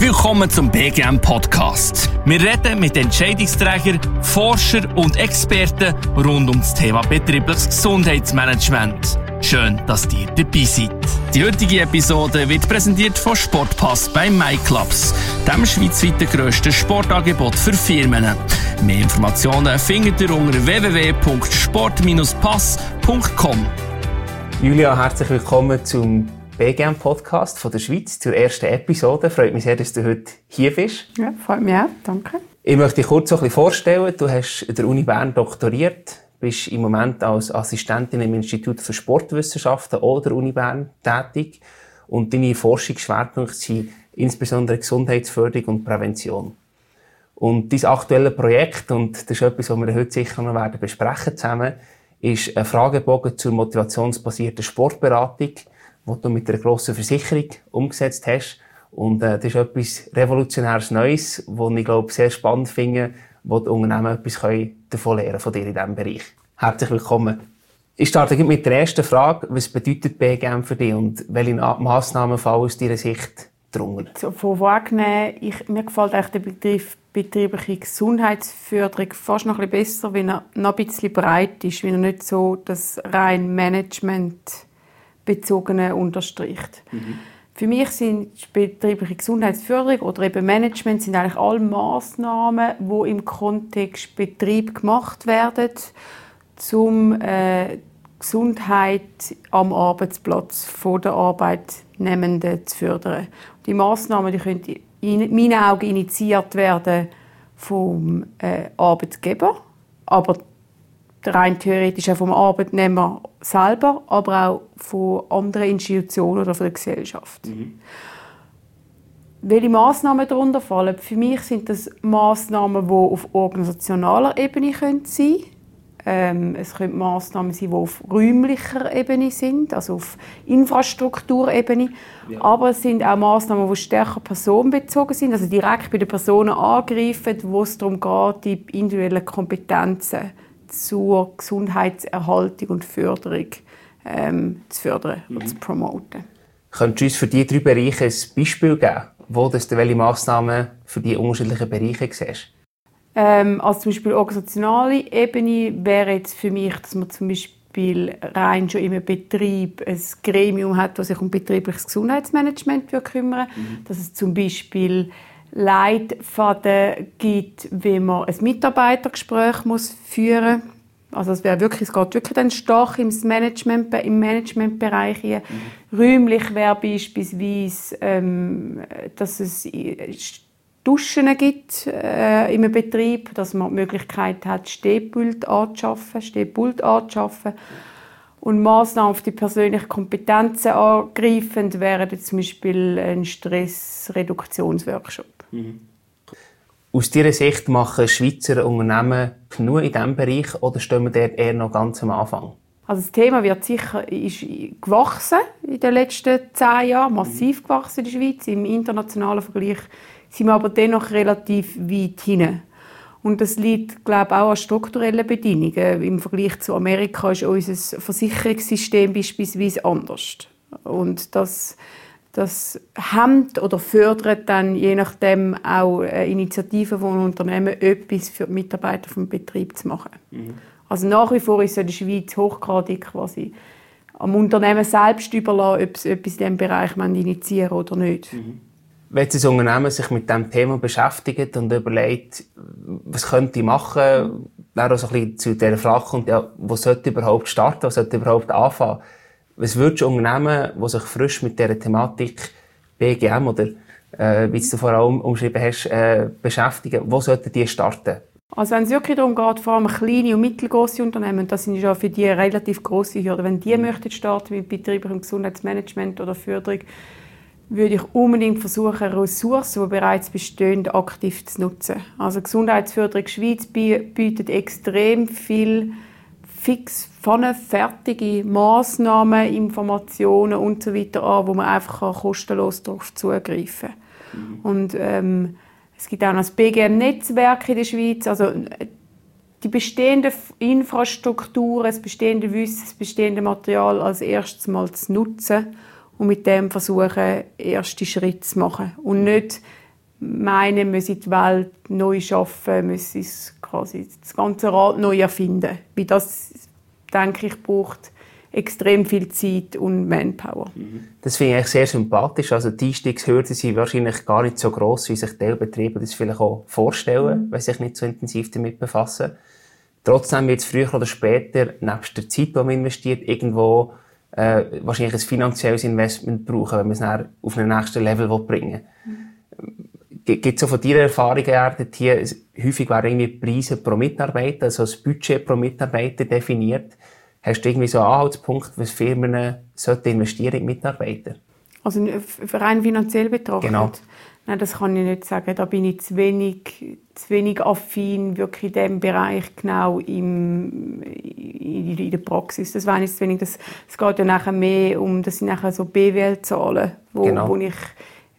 Willkommen zum BGM Podcast. Wir reden mit Entscheidungsträgern, Forschern und Experten rund um das Thema betriebliches Gesundheitsmanagement. Schön, dass ihr dabei seid. Die heutige Episode wird präsentiert von Sportpass bei MyClubs, dem schweizweit grössten Sportangebot für Firmen. Mehr Informationen findet ihr unter www.sport-pass.com. Julia, herzlich willkommen zum BGM Podcast von der Schweiz zur ersten Episode. Freut mich sehr, dass du heute hier bist. Ja, freut mich auch. Danke. Ich möchte dich kurz so ein bisschen vorstellen. Du hast an der Uni Bern doktoriert, bist im Moment als Assistentin im Institut für Sportwissenschaften oder Uni Bern tätig und deine Forschungsschwerpunkte sind insbesondere Gesundheitsförderung und Prävention. Und dein aktuelles Projekt, und das ist etwas, was wir heute sicher noch werden besprechen zusammen, ist ein Fragebogen zur motivationsbasierten Sportberatung, die du mit einer grossen Versicherung umgesetzt hast. Und äh, das ist etwas Revolutionäres Neues, was ich glaube sehr spannend finde, wo die Unternehmen etwas davon lernen von dir in diesem Bereich. Herzlich willkommen. Ich starte mit der ersten Frage. Was bedeutet BGM für dich und welche Massnahmen fallen aus deiner Sicht drunter? So, vorwegnehmen, ich, mir gefällt eigentlich der Begriff betriebliche Gesundheitsförderung fast noch ein bisschen besser, wenn er noch ein bisschen breit ist, wenn er nicht so das rein Management bezogene unterstricht. Mhm. Für mich sind betriebliche Gesundheitsförderung oder eben Management sind eigentlich alle Maßnahmen, wo im Kontext Betrieb gemacht werden, zum äh, Gesundheit am Arbeitsplatz von der Arbeitnehmenden zu fördern. Die Maßnahmen die können in meinen Augen initiiert werden vom äh, Arbeitgeber, aber rein theoretisch auch vom Arbeitnehmer selber, aber auch von anderen Institutionen oder von der Gesellschaft. Mhm. Welche Massnahmen darunter fallen? Für mich sind das Massnahmen, die auf organisationaler Ebene sein können. Ähm, es können Massnahmen sein, die auf räumlicher Ebene sind, also auf Infrastrukturebene. Ja. Aber es sind auch Massnahmen, die stärker personenbezogen sind, also direkt bei den Personen angreifen, wo es darum geht, die individuellen Kompetenzen zur Gesundheitserhaltung und Förderung ähm, zu fördern mhm. und zu promoten. Könntest du uns für diese drei Bereiche ein Beispiel geben, wo du welche Massnahmen für die unterschiedlichen Bereiche siehst? Ähm, also zum Beispiel organisationale Ebene wäre jetzt für mich, dass man zum Beispiel rein schon im Betrieb ein Gremium hat, das sich um betriebliches Gesundheitsmanagement kümmern mhm. Dass es zum Beispiel Leitfaden gibt, wie man ein Mitarbeitergespräch muss führen muss. Also es wäre wirklich, es geht wirklich dann stark im, Management, im Managementbereich hier. Mhm. Räumlich wäre beispielsweise, ähm, dass es Duschen gibt äh, im Betrieb, dass man die Möglichkeit hat, Stehpult anzuschaffen, Stehpult anzuschaffen. Und Maßnahmen auf die persönlichen Kompetenzen angreifend wären zum Beispiel ein Stressreduktionsworkshop. Mhm. Aus Ihrer Sicht machen Schweizer Unternehmen genug in diesem Bereich oder stehen wir dort eher noch ganz am Anfang? Also das Thema wird sicher ist gewachsen in den letzten zehn Jahren, massiv gewachsen in der Schweiz. Im internationalen Vergleich sind wir aber dennoch relativ weit hinten. Und das liegt, glaube ich, auch an strukturellen Bedingungen. Im Vergleich zu Amerika ist unser Versicherungssystem beispielsweise anders. Und das das hemmt oder fördert dann je nachdem auch Initiativen von Unternehmen, etwas für die Mitarbeiter vom Betrieb zu machen. Mhm. Also nach wie vor ist in der Schweiz hochgradig quasi am Unternehmen selbst überlassen, ob es etwas in diesem Bereich initiieren oder nicht. Mhm. Wenn das Unternehmen sich mit diesem Thema beschäftigt und überlegt, was könnte ich machen, dann auch so ein bisschen zu dieser Frage kommt, ja, wo sollte überhaupt starten, wo sollte überhaupt anfangen? Was würdest du Unternehmen, die sich frisch mit dieser Thematik BGM oder äh, wie du vor allem umschrieben hast, äh, beschäftigen, wo sollten die starten? Also wenn es wirklich darum geht, vor allem kleine und mittelgroße Unternehmen, das sind ja für die relativ große Hürden. Wenn die mhm. möchten starten mit betrieblichem Gesundheitsmanagement oder Förderung, würde ich unbedingt versuchen, Ressourcen, die bereits bestehen, aktiv zu nutzen. Also Gesundheitsförderung Schweiz bietet extrem viel fix fertige Massnahmen, Informationen und so weiter an, wo man einfach kostenlos darauf zugreifen kann. Mhm. Und ähm, es gibt auch noch das BGM-Netzwerk in der Schweiz. Also die bestehende Infrastruktur, das bestehende Wissen, das bestehende Material als erstes mal zu nutzen und mit dem versuchen, erste Schritte zu machen. Und nicht meinen, müssen die Welt neu schaffen, müssen quasi das ganze Rad neu erfinden. Wie das, denke ich, braucht extrem viel Zeit und Manpower. Das finde ich sehr sympathisch. Also die Einstiegshürden sind wahrscheinlich gar nicht so groß, wie sich Teilbetriebe das vielleicht auch vorstellen, mhm. wenn sie sich nicht so intensiv damit befassen. Trotzdem wird es früher oder später, nebst der Zeit, die man investiert, irgendwo äh, wahrscheinlich ein finanzielles Investment brauchen, wenn man es auf ein nächsten Level bringen will. Mhm. Gibt es so von deiner Erfahrung her, hier, häufig werden irgendwie Preise pro Mitarbeiter, also das Budget pro Mitarbeiter definiert. Hast du irgendwie so einen Anhaltspunkt, was Firmen sollten investieren in Mitarbeiter? Also rein finanziell betrachtet? Genau. Nein, das kann ich nicht sagen. Da bin ich zu wenig, zu wenig affin, wirklich in diesem Bereich genau im, in, in der Praxis. Das weiß ich zu wenig. Das, es geht ja nachher mehr um, das sind nachher so BWL-Zahlen, wo, genau. wo ich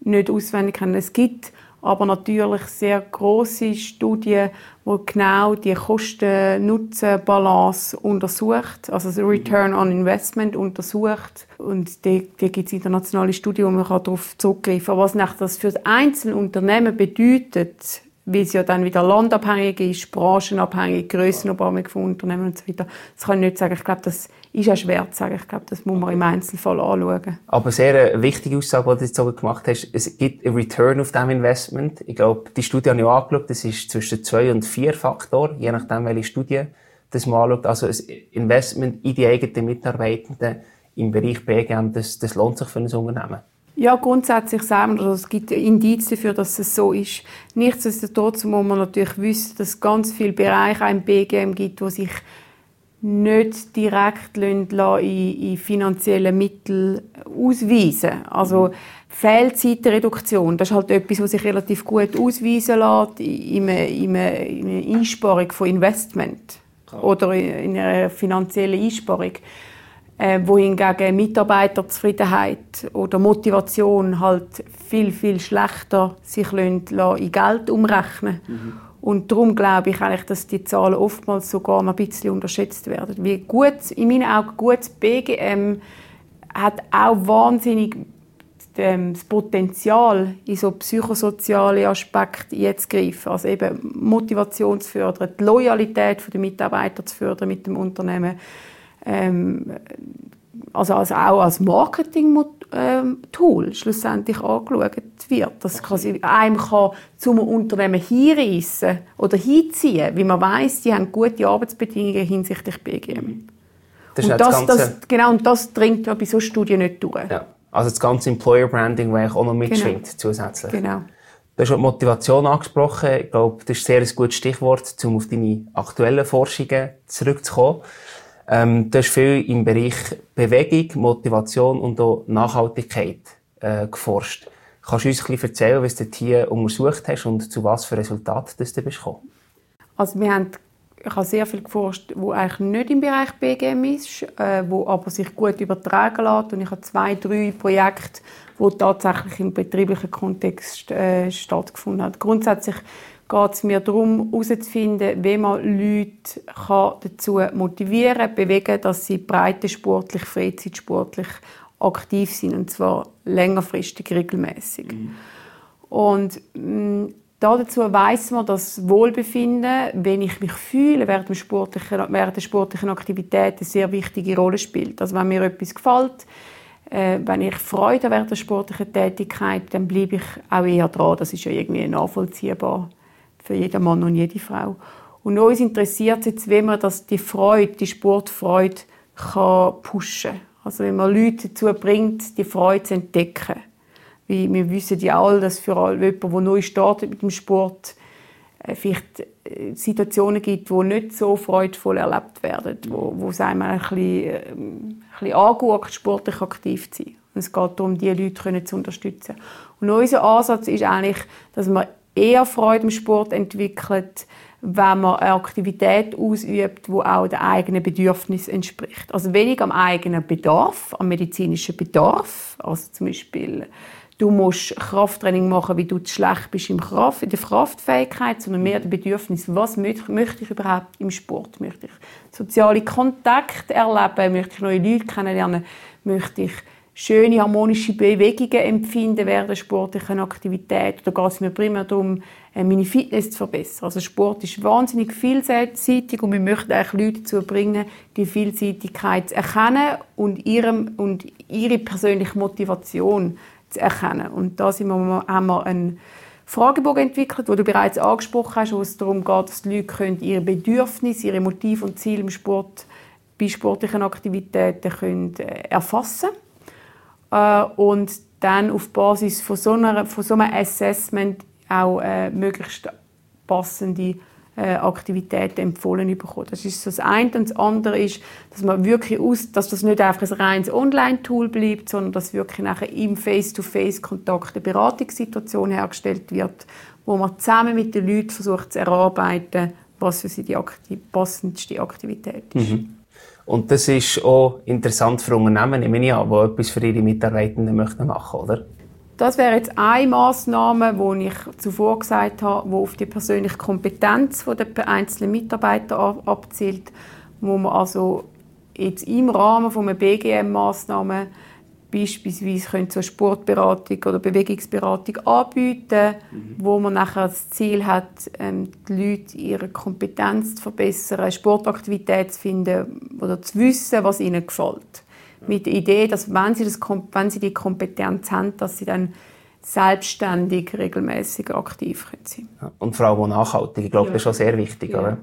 nicht auswendig kenne. Es gibt aber natürlich sehr große Studien, wo genau die Kosten-Nutzen-Balance untersucht, also das Return on Investment untersucht. Und da, da gibt es internationale Studien, wo man darauf zurückgreifen kann. Was das für das einzelne Unternehmen bedeutet, weil es ja dann wieder landabhängig ist, branchenabhängig, grössenabhängig von Unternehmen und so weiter. Das kann ich nicht sagen. Ich glaube, das ist ja schwer zu sagen. Ich glaube, das muss man im Einzelfall anschauen. Aber sehr eine wichtige Aussage, die du jetzt gemacht hast. Es gibt einen Return auf diesem Investment. Ich glaube, die Studie habe ich auch angeschaut. Das ist zwischen zwei und vier Faktoren, je nachdem, welche Studie das man anschaut. Also ein Investment in die eigenen Mitarbeitenden im Bereich BGM, das, das lohnt sich für ein Unternehmen. Ja, grundsätzlich sagen wir, also es gibt Indizien dafür, dass es so ist. Nichtsdestotrotz muss man natürlich wissen, dass es ganz viele Bereiche im BGM gibt, wo sich nicht direkt in, in finanzielle Mittel ausweisen. Also Fehlzeitreduktion, das ist halt etwas, was sich relativ gut ausweisen lässt in einer, in einer Einsparung von Investment oder in einer finanziellen Einsparung äh, wohingegen Mitarbeiterzufriedenheit oder Motivation halt viel, viel schlechter sich in Geld umrechnen mhm. Und darum glaube ich eigentlich, dass die Zahlen oftmals sogar noch ein bisschen unterschätzt werden. Wie gut, in meinen Augen gutes BGM hat auch wahnsinnig ähm, das Potenzial, in so psychosoziale Aspekte jetzt greifen. Also eben Motivation zu fördern, die Loyalität der Mitarbeiter zu fördern mit dem Unternehmen ähm, also als, auch als Marketing-Tool schlussendlich angeschaut wird. Dass quasi einem kann zum Unternehmen hinreissen oder hinziehen, wie man weiß, die haben gute Arbeitsbedingungen hinsichtlich BGM. Das und, das, das, genau, und das dringt ja bei so Studien nicht durch. Ja. Also das ganze Employer Branding, das auch noch mitschwingt genau. zusätzlich. Genau. Du hast die Motivation angesprochen. Ich glaube, das ist ein sehr gutes Stichwort, um auf deine aktuellen Forschungen zurückzukommen. Ähm, du hast viel im Bereich Bewegung, Motivation und auch Nachhaltigkeit äh, geforscht. Kannst du uns ein bisschen erzählen, was du hier untersucht hast und zu was für Resultaten du bist gekommen? Also wir haben, ich habe sehr viel geforscht, wo eigentlich nicht im Bereich BGM ist, äh, wo aber sich gut übertragen lässt. Und ich habe zwei, drei Projekte, wo tatsächlich im betrieblichen Kontext äh, stattgefunden haben. Grundsätzlich geht es mir darum, herauszufinden, wie man Leute dazu motivieren kann, bewegen, dass sie breitensportlich, freizeitsportlich aktiv sind, und zwar längerfristig, regelmäßig. Mhm. Und mh, mm, dazu weiß man, dass Wohlbefinden, wenn ich mich fühle während, dem sportlichen, während der sportlichen Aktivität, eine sehr wichtige Rolle spielt. Also wenn mir etwas gefällt, äh, wenn ich Freude während der sportlichen Tätigkeit, dann bleibe ich auch eher dran. Das ist ja irgendwie nachvollziehbar für jeden Mann und jede Frau. Und uns interessiert jetzt, wie man das, die Freude, die Sportfreude kann pushen kann. Also wenn man Leute dazu bringt, die Freude zu entdecken. Wie wir wissen ja alle, dass für jemanden, der neu startet mit dem Sport, äh, vielleicht äh, Situationen gibt, die nicht so freudvoll erlebt werden, wo, wo es einem ein bisschen, äh, ein bisschen anguckt, sportlich aktiv zu sein. Und es geht darum, diese Leute zu unterstützen. Und unser Ansatz ist eigentlich, dass man eher Freude im Sport entwickelt, wenn man eine Aktivität ausübt, die auch den eigenen Bedürfnissen entspricht. Also wenig am eigenen Bedarf, am medizinischen Bedarf. Also zum Beispiel, du musst Krafttraining machen, wie du zu schlecht bist im Kraft, in der Kraftfähigkeit, sondern mehr das Bedürfnis, was möchte ich überhaupt im Sport? Möchte ich soziale Kontakte erleben? Möchte ich neue Leute kennenlernen? Möchte ich schöne harmonische Bewegungen empfinden während der sportlichen Aktivität. Da geht es mir primär darum, äh, meine Fitness zu verbessern. Also Sport ist wahnsinnig vielseitig und wir möchten eigentlich Leute dazu bringen, die Vielseitigkeit zu erkennen und, ihrem, und ihre persönliche Motivation zu erkennen. Und da sind wir, haben wir einen Fragebogen entwickelt, wo du bereits angesprochen hast, wo es darum geht, dass die Leute ihre Bedürfnisse, ihre Motive und Ziele im Sport bei sportlichen Aktivitäten können, äh, erfassen äh, und dann auf Basis von so, einer, von so einem Assessment auch äh, möglichst passende äh, Aktivitäten empfohlen bekommen. Das ist so das eine. Und das andere ist, dass man wirklich aus, dass das nicht einfach ein reines Online-Tool bleibt, sondern dass wirklich nachher im Face-to-Face-Kontakt eine Beratungssituation hergestellt wird, wo man zusammen mit den Leuten versucht zu erarbeiten, was für sie die aktiv passendste Aktivität ist. Mhm. Und das ist auch interessant für Unternehmen, nehme ich an, die etwas für ihre Mitarbeitenden machen möchten, oder? Das wäre jetzt eine Maßnahme, die ich zuvor gesagt habe, die auf die persönliche Kompetenz der einzelnen Mitarbeiter abzielt, wo man also jetzt im Rahmen von einer BGM-Maßnahme beispielsweise können so Sportberatung oder Bewegungsberatung anbieten, mhm. wo man nachher das Ziel hat, ähm, die Leute ihre Kompetenz zu verbessern, eine Sportaktivität zu finden oder zu wissen, was ihnen gefällt. Mit der Idee, dass wenn sie, das, wenn sie die Kompetenz haben, dass sie dann selbstständig regelmäßig aktiv sein können. Und vor allem auch nachhaltig. Ich glaube, ja. das ist schon sehr wichtig. Ja. Oder?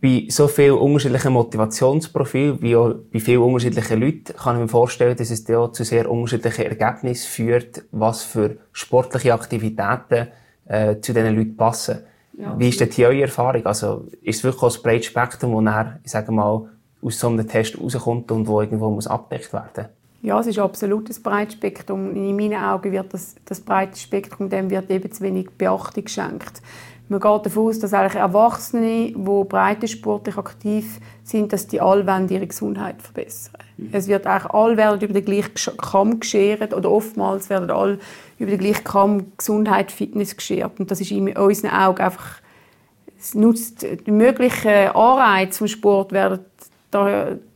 Bei so vielen unterschiedlichen Motivationsprofilen, wie auch bei vielen unterschiedlichen Leuten, kann ich mir vorstellen, dass es auch zu sehr unterschiedlichen Ergebnissen führt, was für sportliche Aktivitäten äh, zu diesen Leuten passen. Ja. Wie ist denn hier eure Erfahrung? Also, ist es wirklich ein breites Spektrum, das nachher, ich sage mal, aus so einem Test rauskommt und wo irgendwo muss abgedeckt werden ja, es ist absolut ein breites Spektrum. In meinen Augen wird das, das breite Spektrum dem wird eben zu wenig Beachtung geschenkt. Man geht davon aus, dass eigentlich Erwachsene, die breitensportlich aktiv sind, dass die alle ihre Gesundheit verbessern. Mhm. Es wird eigentlich alle werden über den gleichen Kamm geschert oder oftmals werden alle über den gleichen Kamm Gesundheit, Fitness geschert. Und das ist in unseren Augen einfach es nutzt die möglichen Anreize vom Sport werden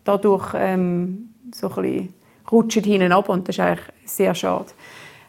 dadurch ähm, so ein bisschen rutschen hinten ab und das ist eigentlich sehr schade.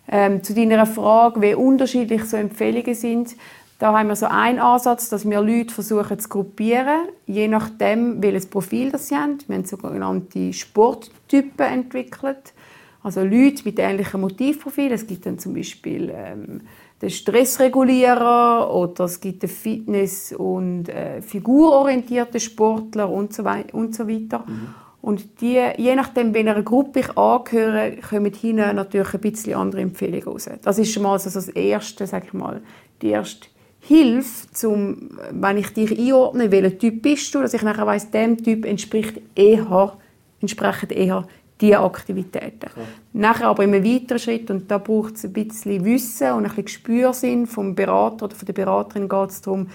Ähm, zu deiner Frage, wie unterschiedlich so Empfehlungen sind, da haben wir so einen Ansatz, dass wir Leute versuchen zu gruppieren, je nachdem, welches Profil das sie haben. Wir haben sogenannte Sporttypen entwickelt. Also Leute mit ähnlichen Motivprofilen. Es gibt dann zum Beispiel ähm, den Stressregulierer oder es gibt den Fitness- und äh, figurorientierten Sportler und so, und so weiter. Mhm. Und die, je nachdem, welcher Gruppe ich angehöre, kommen hinein natürlich ein bisschen andere Empfehlungen raus. Das ist schon mal so das erste, sag ich mal, die erste Hilfe, zum, wenn ich dich einordne, welcher Typ bist du, dass ich nachher weiss, dem Typ entspricht eher, entsprechen eher diese Aktivitäten. Ja. Nachher aber einem weiteren Schritt, und da braucht es ein bisschen Wissen und ein bisschen Gespürsinn vom Berater oder von der Beraterin geht es darum,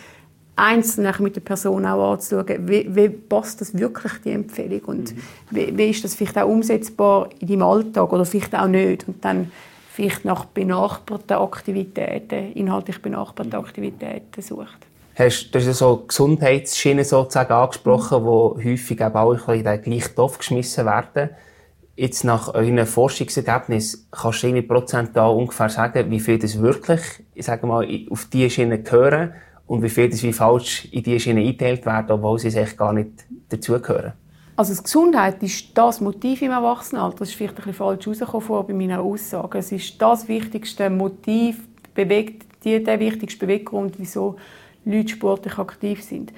einzeln mit der Person auch anzuschauen, wie, wie passt das wirklich, die Empfehlung und mhm. wie, wie, ist das vielleicht auch umsetzbar in deinem Alltag oder vielleicht auch nicht und dann vielleicht nach benachbarten Aktivitäten, inhaltlich benachbarten Aktivitäten sucht. Hast, du hast so Gesundheitsschienen sozusagen angesprochen, wo häufig eben auch in den gleichen Topf geschmissen werden. Jetzt nach euren Forschungsergebnis kannst du irgendwie prozentual ungefähr sagen, wie viel das wirklich, ich sage mal, auf diese Schiene gehören und wie viel das wie falsch in diese Schiene eingeteilt werden, obwohl sie sich gar nicht dazugehören. Also Gesundheit ist das Motiv im Erwachsenenalter. Das ist vielleicht ein bisschen falsch rausgekommen bei meinen Aussagen. Es ist das wichtigste Motiv, bewegt, die, der wichtigste Beweggrund, wieso Leute sportlich aktiv sind.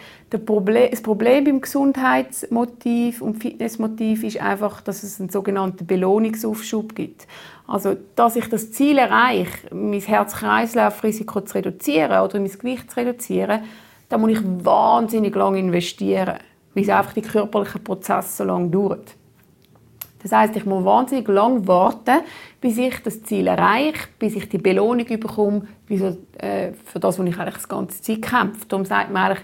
Problem, das Problem beim Gesundheitsmotiv und Fitnessmotiv ist einfach, dass es einen sogenannten Belohnungsaufschub gibt. Also, dass ich das Ziel erreiche, mein Herz-Kreislauf-Risiko zu reduzieren oder mein Gewicht zu reduzieren, da muss ich wahnsinnig lange investieren weil es einfach die körperlichen Prozesse so lange dauert. Das heißt, ich muss wahnsinnig lange warten, bis ich das Ziel erreiche, bis ich die Belohnung bekomme für das, was ich eigentlich die ganze Zeit kämpfe. Darum sagt man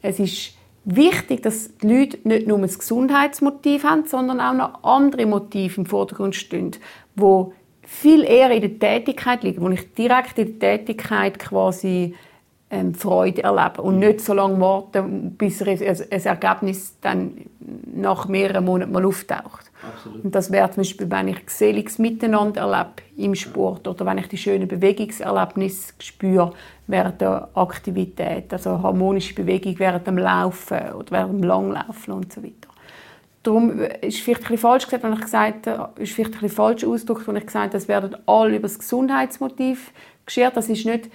es ist wichtig, dass die Leute nicht nur das Gesundheitsmotiv haben, sondern auch noch andere Motive im Vordergrund stehen, wo viel eher in der Tätigkeit liegen, wo ich direkt in der Tätigkeit quasi ähm, Freude erleben und nicht so lange warten, bis ein, ein Ergebnis dann nach mehreren Monaten mal auftaucht. Absolut. Und das wäre zum Beispiel, wenn ich geselliges Miteinander erlebe im Sport oder wenn ich die schönen Bewegungserlebnisse spüre während der Aktivität, also harmonische Bewegung während dem Laufen oder während dem Langlaufen und so weiter. Darum ist vielleicht ein falsch gesagt, wenn ich gesagt habe, ist vielleicht ein falsch ausgedrückt, wenn ich gesagt habe, es werden alle über das Gesundheitsmotiv geschert. Das ist nicht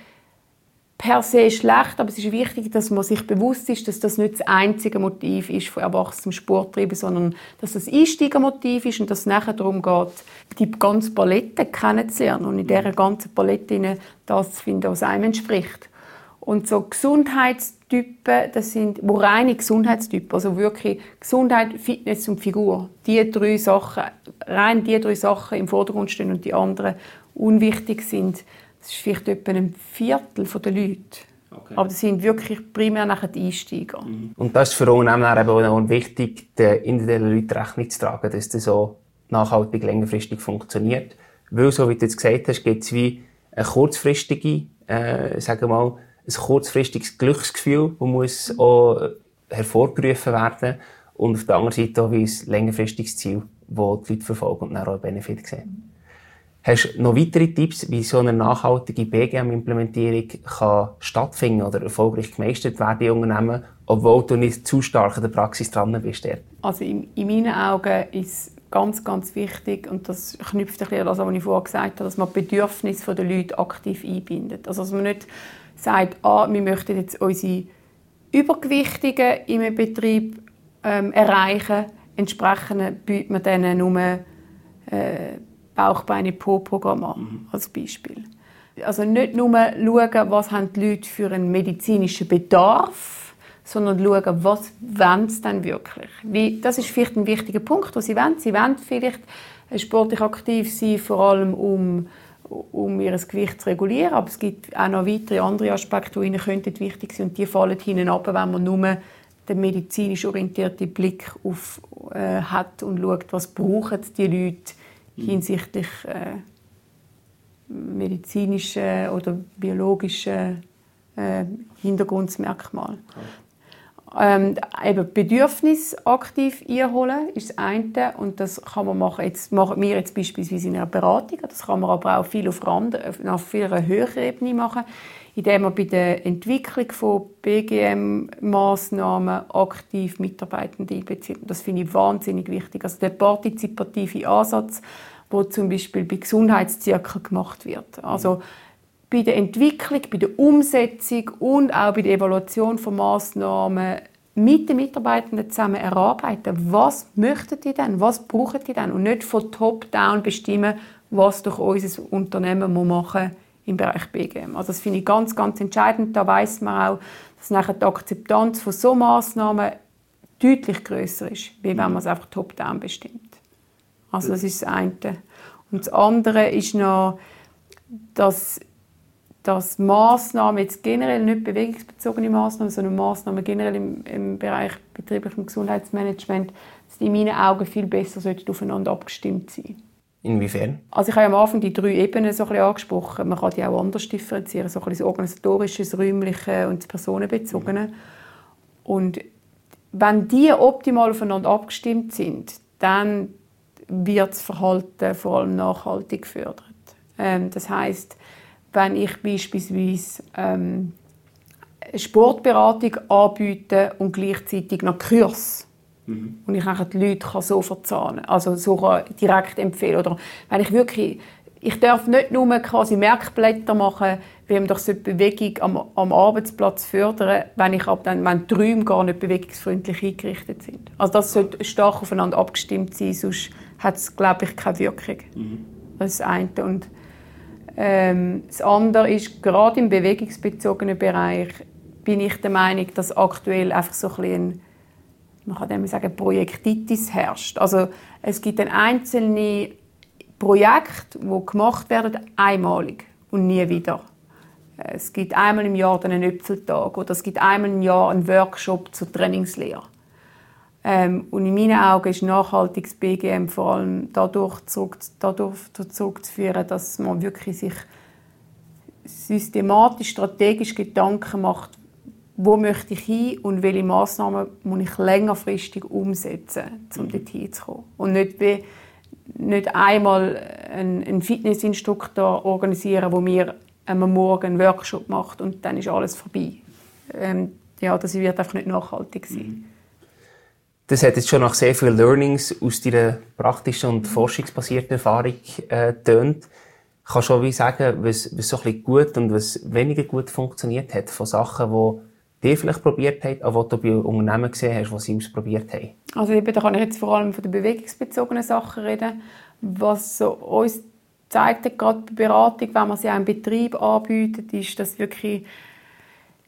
per se schlecht, aber es ist wichtig, dass man sich bewusst ist, dass das nicht das einzige Motiv ist von erwachsenem Sporttreiben, sondern dass das Einsteigermotiv ist und dass es nachher darum geht, die ganze Palette kennenzulernen und in dieser ganzen Palette das zu finden, was einem entspricht. Und so Gesundheitstypen, das sind reine Gesundheitstypen, also wirklich Gesundheit, Fitness und Figur. Die drei Sachen, rein die drei Sachen im Vordergrund stehen und die anderen unwichtig sind das ist vielleicht etwa ein Viertel der Leute. Okay. Aber das sind wirklich primär nachher die Einsteiger. Mhm. Und das ist für Unternehmen eben auch wichtig, den individuellen Leuten Rechnung zu tragen, dass das so nachhaltig längerfristig funktioniert. Weil, so wie du jetzt gesagt hast, gibt es wie eine kurzfristige, äh, sagen wir mal, ein kurzfristiges Glücksgefühl, das muss auch hervorgerufen werden. Und auf der anderen Seite auch wie ein längerfristiges Ziel, das die Leute verfolgen und dann auch einen Benefit sehen. Hast du noch weitere Tipps, wie so eine nachhaltige BGM-Implementierung kann stattfinden oder erfolgreich gemeistert werden in Unternehmen, obwohl du nicht zu stark in der Praxis dran bist? Also in, in meinen Augen ist ganz, ganz wichtig, und das knüpft ein bisschen an das, was ich vorher gesagt habe, dass man die Bedürfnisse der Leute aktiv einbindet. Also dass man nicht sagt, ah, wir möchten jetzt unsere Übergewichtigen im Betrieb ähm, erreichen, entsprechend bietet man denen nur äh, Bauchbeine-Po-Programm an, mhm. als Beispiel. Also nicht nur schauen, was haben die Leute für einen medizinischen Bedarf, sondern schauen, was wollen sie denn wirklich. Wie, das ist vielleicht ein wichtiger Punkt, was sie wollen. Sie wollen vielleicht sportlich aktiv sein, vor allem um, um ihr Gewicht zu regulieren, aber es gibt auch noch weitere andere Aspekte, die ihnen könnten wichtig sind und die fallen hinten ab, wenn man nur den medizinisch orientierten Blick auf, äh, hat und schaut, was brauchen die Leute hinsichtlich äh, medizinischer oder biologischer äh, Hintergrundmerkmal. Ähm, eben Bedürfnis aktiv einholen ist das eine und das kann man machen. Jetzt machen wir jetzt beispielsweise in einer Beratung, das kann man aber auch viel auf, Rand, auf viel höherer Ebene machen, indem man bei der Entwicklung von BGM-Massnahmen aktiv Mitarbeitende einbezieht. Das finde ich wahnsinnig wichtig. Also der partizipative Ansatz, wo zum Beispiel bei Gesundheitszirkeln gemacht wird. Also bei der Entwicklung, bei der Umsetzung und auch bei der Evaluation von Maßnahmen mit den Mitarbeitenden zusammen erarbeiten, was möchten die denn, was brauchen die denn und nicht von top-down bestimmen, was durch unser Unternehmen machen muss im Bereich BGM. Also das finde ich ganz, ganz entscheidend. Da weiß man auch, dass nachher die Akzeptanz von so Maßnahmen deutlich größer ist, wie wenn man es einfach top-down bestimmt. Also das ist das eine. Und das andere ist noch, dass, dass Massnahmen, jetzt generell nicht bewegungsbezogene Massnahmen, sondern Massnahmen generell im, im Bereich betrieblichen Gesundheitsmanagement, dass die in meinen Augen viel besser aufeinander abgestimmt sein Inwiefern? Also ich habe am Anfang die drei Ebenen so ein angesprochen. Man kann die auch anders differenzieren, so ein das organisatorische, das räumliche und das personenbezogene. Und wenn die optimal aufeinander abgestimmt sind, dann wird das Verhalten vor allem nachhaltig gefördert. Ähm, das heißt, wenn ich beispielsweise ähm, Sportberatung anbiete und gleichzeitig noch Kurs mhm. und ich die Leute kann so verzahnen, also so direkt empfehlen oder wenn ich wirklich ich darf nicht nur quasi Merkblätter machen, wie man doch so Bewegung am, am Arbeitsplatz fördern, wenn ich ab dann, wenn die Räume gar nicht bewegungsfreundlich eingerichtet sind. Also das sollte stark aufeinander abgestimmt sein, sonst hat es, glaube ich, keine Wirkung. Mhm. Das ist das eine. Und ähm, das andere ist, gerade im bewegungsbezogenen Bereich bin ich der Meinung, dass aktuell einfach so ein bisschen man kann dem sagen, Projektitis herrscht. Also es gibt ein einzelne Projekte, die gemacht werden, einmalig und nie wieder. Es gibt einmal im Jahr einen Äpfeltag oder es gibt einmal im Jahr einen Workshop zur Trainingslehre. Ähm, und in meinen Augen ist nachhaltiges BGM vor allem dadurch, zurück, dadurch zurückzuführen, dass man wirklich sich systematisch, strategisch Gedanken macht, wo möchte ich hin und welche Massnahmen muss ich längerfristig umsetzen, um mhm. dorthin zu kommen. Und nicht, wie, nicht einmal einen, Fitnessinstruktor organisieren, wo mir am Morgen einen Workshop macht und dann ist alles vorbei. Ähm, ja, das wird einfach nicht nachhaltig sein. Mhm. Das hat jetzt schon nach sehr vielen Learnings aus deiner praktischen und forschungsbasierten Erfahrung äh, tönt. Kannst du wie sagen, was, was so ein bisschen gut und was weniger gut funktioniert hat von Sachen, die die vielleicht probiert haben, aber die du bei Unternehmen gesehen hast, die sie ausprobiert haben? Also eben, da kann ich jetzt vor allem von den bewegungsbezogenen Sachen reden. Was so uns zeigt, gerade bei Beratung, wenn man sie einem Betrieb anbietet, ist, dass wirklich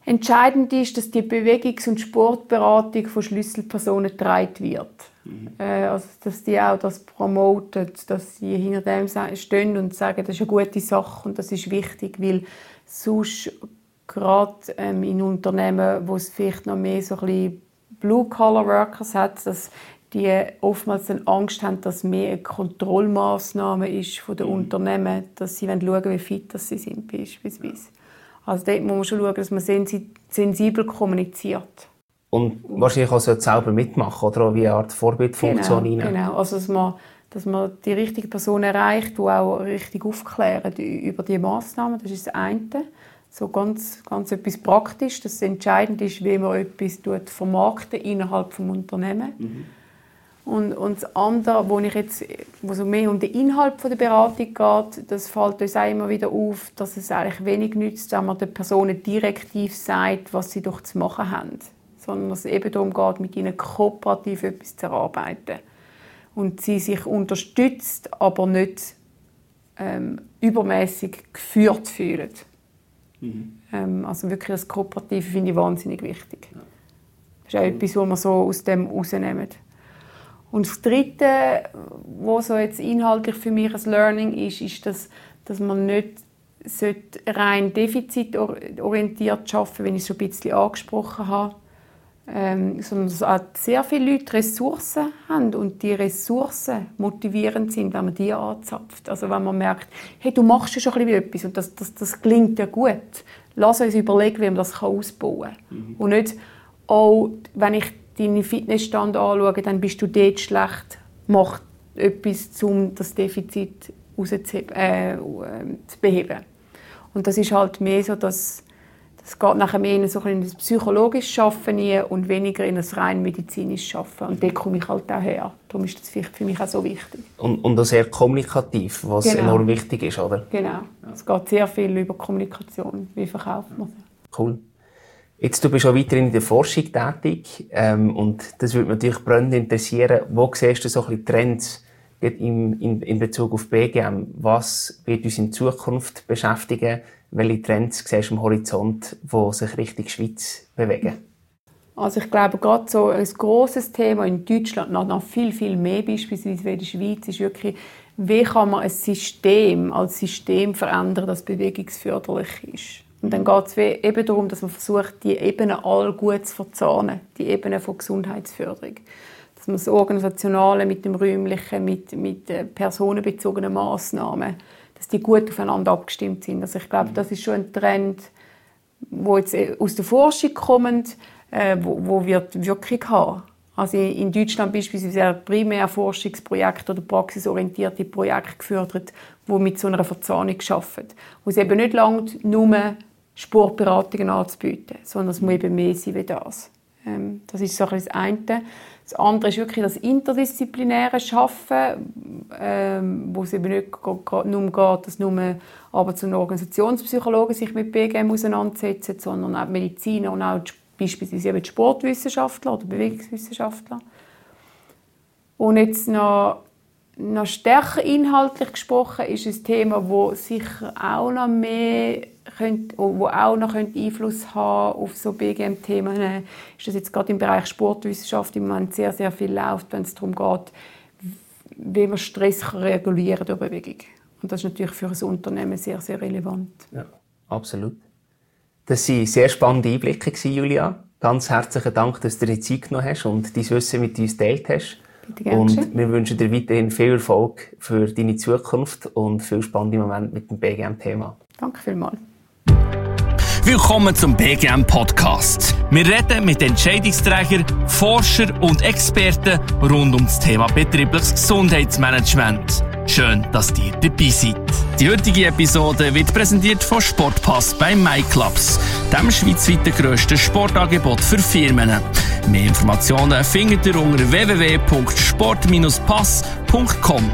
Entscheidend ist, dass die Bewegungs- und Sportberatung von Schlüsselpersonen getragen wird. Mhm. Äh, also, dass die auch das promoten, dass sie hinter dem stehen und sagen, das ist eine gute Sache und das ist wichtig, weil sonst gerade ähm, in Unternehmen, wo es vielleicht noch mehr so ein Blue-Collar-Workers hat, dass die oftmals dann Angst haben, dass mehr eine Kontrollmaßnahme ist von den mhm. Unternehmen, dass sie schauen wie fit sie sind beispielsweise. Also dort muss man schon schauen, dass man sensibel kommuniziert. Und wahrscheinlich auch selber mitmachen oder auch wie eine Art Vorbildfunktion genau, Genau, also dass man, dass man die richtige Person erreicht, die auch richtig aufklärt über die Massnahmen. Das ist das eine. So ganz, ganz etwas praktisch, dass es entscheidend ist, wie man etwas vermarkten innerhalb des Unternehmens. Mhm. Und, und das andere, wo, ich jetzt, wo so mehr um den Inhalt der Beratung geht, das fällt uns auch immer wieder auf, dass es eigentlich wenig nützt, wenn man den Personen direktiv sagt, was sie doch zu machen haben. Sondern dass es eben darum geht, mit ihnen kooperativ etwas zu erarbeiten. Und sie sich unterstützt, aber nicht ähm, übermäßig geführt fühlen. Mhm. Ähm, also wirklich das Kooperative finde ich wahnsinnig wichtig. Das ist auch etwas, was wir so aus dem rausnehmen. Und das Dritte, was so jetzt inhaltlich für mich ein Learning ist, ist, dass, dass man nicht rein defizitorientiert arbeiten wie ich es schon ein bisschen angesprochen habe, ähm, sondern dass auch sehr viele Leute Ressourcen haben und die Ressourcen motivierend sind, wenn man die anzapft. Also wenn man merkt, hey, du machst ja schon ein bisschen etwas und das, das, das klingt ja gut. Lass uns überlegen, wie man das ausbauen kann. Mhm. Und nicht, oh, wenn ich deinen Fitnessstand anschauen, dann bist du dort schlecht. Mach etwas, um das Defizit äh, zu beheben. Und das ist halt mehr so, dass das geht nachher mehr in so ein psychologisches Schaffen und weniger in ein rein medizinisches Schaffen. Und da komme ich halt auch her. Darum ist das für mich auch so wichtig. Und, und auch sehr kommunikativ, was genau. enorm wichtig ist, oder? Genau. Es geht sehr viel über Kommunikation. Wie verkauft man sie? Cool. Jetzt, du bist auch weiterhin in der Forschung tätig ähm, und das würde mich natürlich brennend interessieren. Wo siehst du so ein bisschen Trends in, in, in Bezug auf BGM? Was wird uns in Zukunft beschäftigen? Welche Trends siehst du am Horizont, die sich Richtung Schweiz bewegen? Also ich glaube, gerade so ein großes Thema in Deutschland, noch, noch viel, viel mehr beispielsweise in der Schweiz, ist wirklich, wie kann man ein System als System verändern, das bewegungsförderlich ist. Und dann geht es eben darum, dass man versucht, die Ebenen all gut zu verzahnen, die Ebenen von Gesundheitsförderung. Dass man das Organisationale mit dem Räumlichen, mit, mit personenbezogenen Massnahmen, die gut aufeinander abgestimmt sind. Also ich glaube, das ist schon ein Trend, wo jetzt äh, aus der Forschung kommt, äh, wo, wo wird Wirkung haben. Also in Deutschland beispielsweise werden primär Forschungsprojekte oder praxisorientierte Projekte gefördert, die mit so einer Verzahnung arbeiten. Wo es eben nicht langt, nur Sportberatungen anzubieten, sondern es muss eben mehr sein wie das. Ähm, das ist so das eine. Das andere ist wirklich das interdisziplinäre Schaffen, ähm, wo es eben nicht nur geht, dass nur Arbeits- und Organisationspsychologen sich mit BGM auseinandersetzen, sondern auch Mediziner und auch beispielsweise eben Sportwissenschaftler oder Bewegungswissenschaftler. Und jetzt noch noch stärker inhaltlich gesprochen ist ein Thema, wo sicher auch noch mehr könnte, wo auch noch Einfluss haben auf so BGM-Themen. Ist das jetzt gerade im Bereich Sportwissenschaft im Moment sehr sehr viel läuft, wenn es darum geht, wie man Stress regulieren durch Bewegung. Und das ist natürlich für ein Unternehmen sehr sehr relevant. Ja, absolut. Das waren sehr spannende Einblicke, Julia. Ganz herzlichen Dank, dass du dir die Zeit genommen hast und dein Wissen mit uns geteilt hast. Und wir wünschen dir weiterhin viel Erfolg für deine Zukunft und viel spannende Momente mit dem BGM-Thema. Danke vielmals. Willkommen zum BGM Podcast. Wir reden mit Entscheidungsträgern, Forschern und Experten rund um das Thema betriebliches Gesundheitsmanagement. Schön, dass ihr dabei seid. Die heutige Episode wird präsentiert von Sportpass bei MyClubs, dem schweizweit grössten Sportangebot für Firmen. Mehr Informationen findet ihr unter www.sport-pass.com.